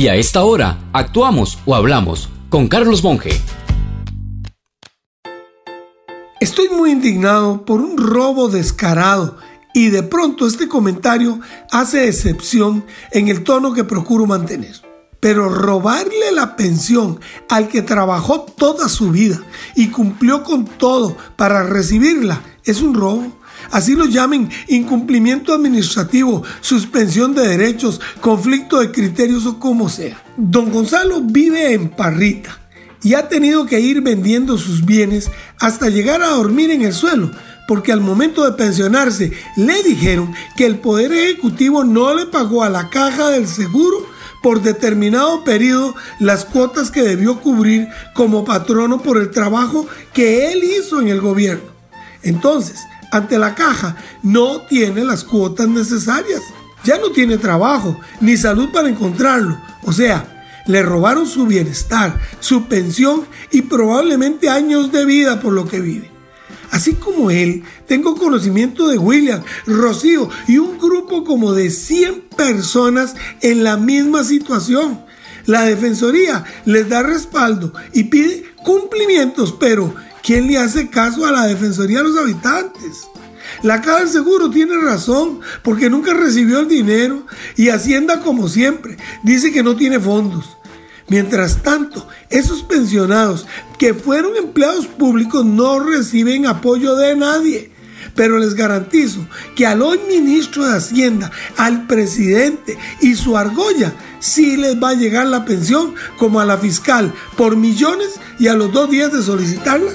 Y a esta hora, actuamos o hablamos con Carlos Monge. Estoy muy indignado por un robo descarado y de pronto este comentario hace excepción en el tono que procuro mantener. Pero robarle la pensión al que trabajó toda su vida y cumplió con todo para recibirla es un robo así lo llamen incumplimiento administrativo, suspensión de derechos, conflicto de criterios o como sea. Don Gonzalo vive en Parrita y ha tenido que ir vendiendo sus bienes hasta llegar a dormir en el suelo, porque al momento de pensionarse le dijeron que el Poder Ejecutivo no le pagó a la caja del seguro por determinado periodo las cuotas que debió cubrir como patrono por el trabajo que él hizo en el gobierno. Entonces, ante la caja no tiene las cuotas necesarias. Ya no tiene trabajo ni salud para encontrarlo. O sea, le robaron su bienestar, su pensión y probablemente años de vida por lo que vive. Así como él, tengo conocimiento de William, Rocío y un grupo como de 100 personas en la misma situación. La Defensoría les da respaldo y pide cumplimientos, pero ¿Quién le hace caso a la Defensoría de los Habitantes? La Caja del Seguro tiene razón porque nunca recibió el dinero y Hacienda como siempre dice que no tiene fondos. Mientras tanto, esos pensionados que fueron empleados públicos no reciben apoyo de nadie. Pero les garantizo que al hoy ministro de Hacienda, al presidente y su argolla, sí les va a llegar la pensión como a la fiscal por millones y a los dos días de solicitarla.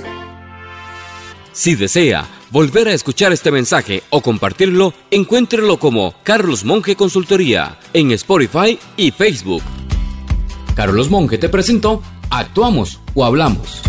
Si desea volver a escuchar este mensaje o compartirlo, encuéntrelo como Carlos Monge Consultoría en Spotify y Facebook. Carlos Monge te presentó Actuamos o Hablamos.